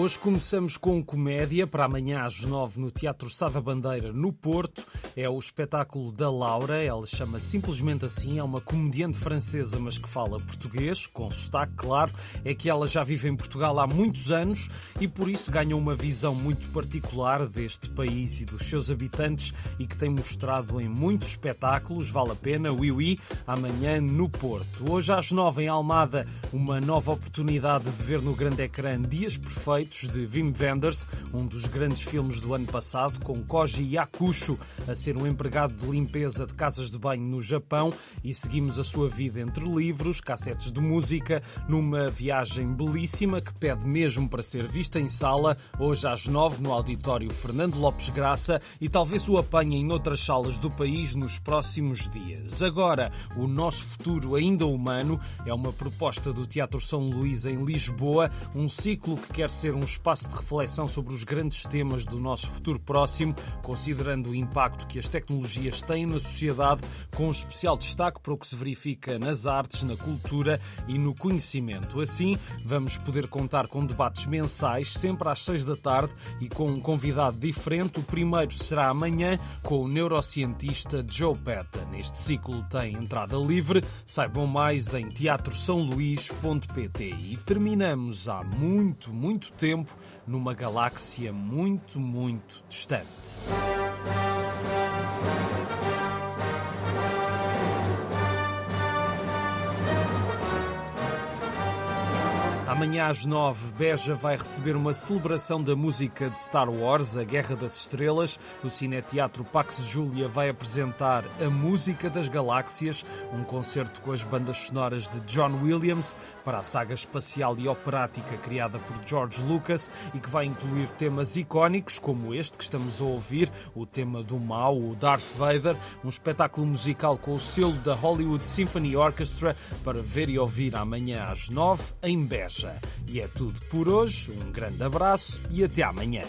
Hoje começamos com comédia para amanhã às nove no Teatro Sada Bandeira, no Porto. É o espetáculo da Laura, ela chama simplesmente assim, é uma comediante francesa, mas que fala português, com sotaque, claro. É que ela já vive em Portugal há muitos anos e por isso ganha uma visão muito particular deste país e dos seus habitantes e que tem mostrado em muitos espetáculos. Vale a pena, oui, oui, amanhã no Porto. Hoje às nove em Almada, uma nova oportunidade de ver no grande ecrã Dias Perfeitos de Wim Wenders, um dos grandes filmes do ano passado, com Koji Yakusho a ser um empregado de limpeza de casas de banho no Japão e seguimos a sua vida entre livros, cassetes de música, numa viagem belíssima que pede mesmo para ser vista em sala, hoje às nove no auditório Fernando Lopes Graça e talvez o apanhe em outras salas do país nos próximos dias. Agora, o nosso futuro ainda humano é uma proposta do Teatro São Luís em Lisboa, um ciclo que quer ser um um espaço de reflexão sobre os grandes temas do nosso futuro próximo, considerando o impacto que as tecnologias têm na sociedade, com especial destaque para o que se verifica nas artes, na cultura e no conhecimento. Assim, vamos poder contar com debates mensais, sempre às seis da tarde e com um convidado diferente. O primeiro será amanhã, com o neurocientista Joe Patton. Este ciclo tem entrada livre. Saibam mais em teatrosaoluís.pt. E terminamos há muito, muito tempo tempo numa galáxia muito, muito distante. Amanhã às nove, Beja vai receber uma celebração da música de Star Wars, A Guerra das Estrelas. O Cineteatro Pax Julia vai apresentar A Música das Galáxias, um concerto com as bandas sonoras de John Williams para a saga espacial e operática criada por George Lucas e que vai incluir temas icónicos como este que estamos a ouvir, o tema do Mal, o Darth Vader, um espetáculo musical com o selo da Hollywood Symphony Orchestra para ver e ouvir amanhã às nove em Beja. E é tudo por hoje. Um grande abraço e até amanhã.